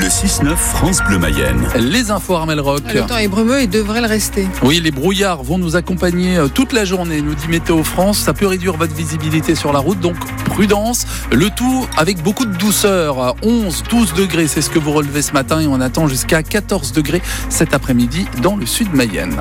Le 6-9 France Bleu Mayenne. Les infos Armel Rock. Le temps est brumeux et devrait le rester. Oui, les brouillards vont nous accompagner euh, toute la journée, nous dit Météo France. Ça peut réduire votre visibilité sur la route, donc prudence. Le tout avec beaucoup de douceur. 11, 12 degrés, c'est ce que vous relevez ce matin et on attend jusqu'à 14 degrés cet après-midi dans le sud Mayenne.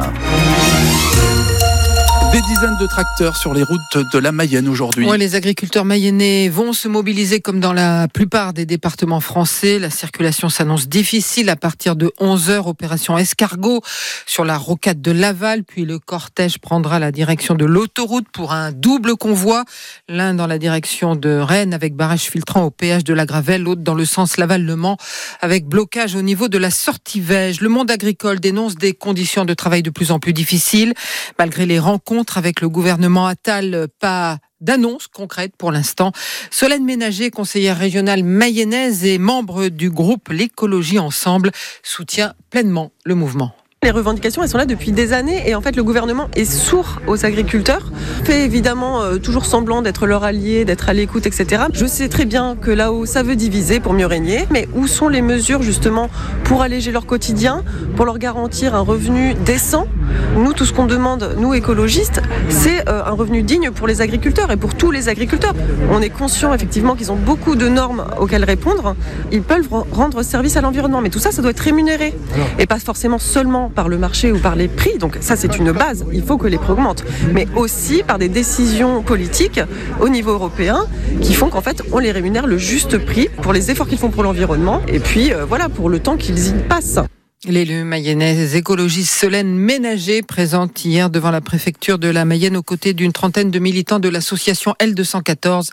Des dizaines de tracteurs sur les routes de la Mayenne aujourd'hui. les agriculteurs mayennais vont se mobiliser comme dans la plupart des départements français. La circulation s'annonce difficile à partir de 11h. Opération escargot sur la rocade de Laval. Puis le cortège prendra la direction de l'autoroute pour un double convoi. L'un dans la direction de Rennes avec barrage filtrant au péage de la Gravelle. L'autre dans le sens Laval-Le Mans avec blocage au niveau de la sortie Vège. Le monde agricole dénonce des conditions de travail de plus en plus difficiles malgré les rencontres avec le gouvernement Attal, pas d'annonce concrète pour l'instant. Solène Ménager, conseillère régionale mayonnaise et membre du groupe L'écologie ensemble, soutient pleinement le mouvement. Les revendications, elles sont là depuis des années et en fait le gouvernement est sourd aux agriculteurs, fait évidemment euh, toujours semblant d'être leur allié, d'être à l'écoute, etc. Je sais très bien que là-haut ça veut diviser pour mieux régner, mais où sont les mesures justement pour alléger leur quotidien, pour leur garantir un revenu décent? Nous, tout ce qu'on demande, nous écologistes, c'est euh, un revenu digne pour les agriculteurs et pour tous les agriculteurs. On est conscient effectivement qu'ils ont beaucoup de normes auxquelles répondre. Ils peuvent rendre service à l'environnement, mais tout ça, ça doit être rémunéré. Et pas forcément seulement par le marché ou par les prix, donc ça c'est une base, il faut que les prix augmentent, mais aussi par des décisions politiques au niveau européen qui font qu'en fait on les rémunère le juste prix pour les efforts qu'ils font pour l'environnement. Et puis euh, voilà pour le temps qu'ils y passent. L'élu mayonnaise écologiste Solène Ménager présente hier devant la préfecture de la Mayenne aux côtés d'une trentaine de militants de l'association L214.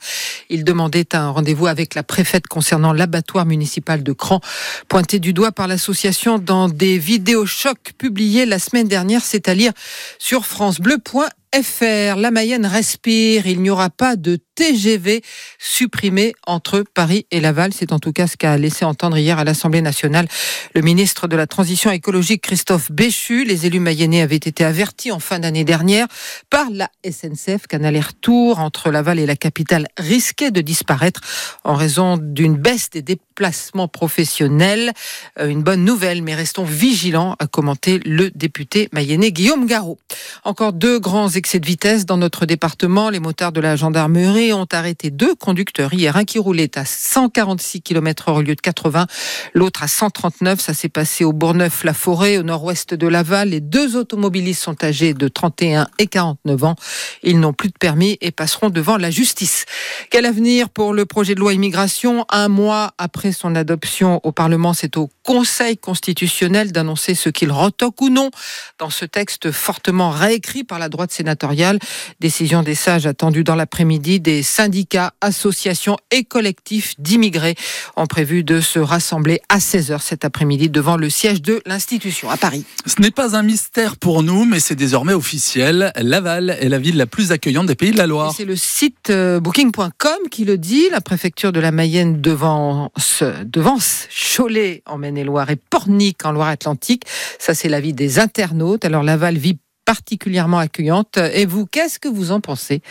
Il demandait un rendez-vous avec la préfète concernant l'abattoir municipal de Cran, pointé du doigt par l'association dans des vidéos chocs publiées la semaine dernière, c'est à dire sur francebleu.fr. La Mayenne respire, il n'y aura pas de TGV supprimé entre Paris et Laval. C'est en tout cas ce qu'a laissé entendre hier à l'Assemblée nationale le ministre de la Transition écologique Christophe Béchu. Les élus mayennais avaient été avertis en fin d'année dernière par la SNCF qu'un aller-retour entre Laval et la capitale risquait de disparaître en raison d'une baisse des déplacements professionnels. Euh, une bonne nouvelle, mais restons vigilants, a commenté le député mayennais Guillaume Garot. Encore deux grands excès de vitesse dans notre département. Les motards de la gendarmerie ont arrêté deux conducteurs hier. Un qui roulait à 146 km heure au lieu de 80, l'autre à 139. Ça s'est passé au Bourgneuf-la-Forêt, au nord-ouest de Laval. Les deux automobilistes sont âgés de 31 et 49 ans. Ils n'ont plus de permis et passeront devant la justice. Quel avenir pour le projet de loi immigration? Un mois après son adoption au Parlement, c'est au Conseil constitutionnel d'annoncer ce qu'il retoque ou non dans ce texte fortement réécrit par la droite sénatoriale. Décision des sages attendue dans l'après-midi syndicats, associations et collectifs d'immigrés ont prévu de se rassembler à 16h cet après-midi devant le siège de l'institution à Paris. Ce n'est pas un mystère pour nous, mais c'est désormais officiel. Laval est la ville la plus accueillante des pays de la Loire. C'est le site euh, booking.com qui le dit. La préfecture de la Mayenne devance, devance Cholet en Maine-et-Loire et Pornic en Loire-Atlantique. Ça, c'est l'avis des internautes. Alors Laval vit particulièrement accueillante. Et vous, qu'est-ce que vous en pensez?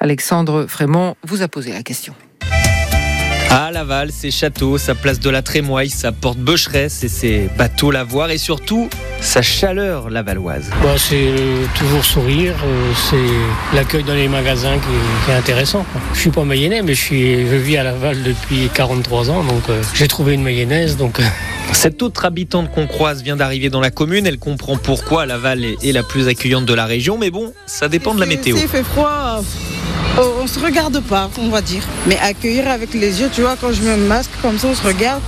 Alexandre Frémont vous a posé la question. À Laval, ses châteaux, sa place de la Trémoille, sa porte Becheresse et ses bateaux lavoirs et surtout sa chaleur lavalloise. Bah, c'est euh, toujours sourire, euh, c'est l'accueil dans les magasins qui, est intéressant. Je suis pas mayennais, mais je, suis, je vis à Laval depuis 43 ans, donc euh, j'ai trouvé une mayonnaise. Donc, Cette autre habitante qu'on croise vient d'arriver dans la commune. Elle comprend pourquoi Laval est, la plus accueillante de la région, mais bon, ça dépend de la météo. Il fait froid, on se regarde pas, on va dire. Mais accueillir avec les yeux, tu vois, quand je mets un masque comme ça, on se regarde,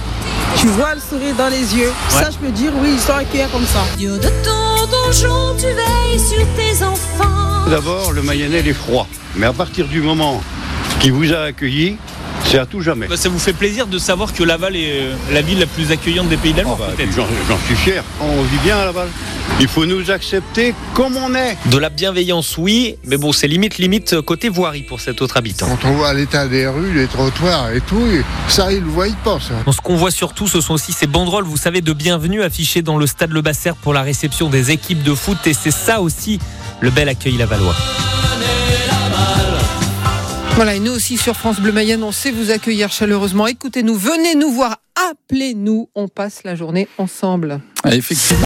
tu vois le sourire dans les yeux. Ça, je peux dire, oui, ils sont accueillis comme ça. Dieu de ton donjon, tu veilles sur tes enfants. D'abord, le Mayennais, il est froid. Mais à partir du moment qu'il vous a accueilli, c'est à tout jamais. Bah, ça vous fait plaisir de savoir que Laval est euh, la ville la plus accueillante des pays de la Loire, ah bah, J'en suis fier. On vit bien à Laval. Il faut nous accepter comme on est. De la bienveillance, oui, mais bon, c'est limite, limite côté voirie pour cet autre habitant. Quand on voit l'état des rues, les trottoirs et tout, ça, il le voit pas, ça. Ce qu'on voit surtout, ce sont aussi ces banderoles, vous savez, de bienvenue affichées dans le stade Le Basser pour la réception des équipes de foot. Et c'est ça aussi le bel accueil lavallois. Voilà, et nous aussi sur France Bleu Mayenne, on sait vous accueillir chaleureusement. Écoutez-nous, venez nous voir appelez-nous. On passe la journée ensemble. Ah, Effectivement.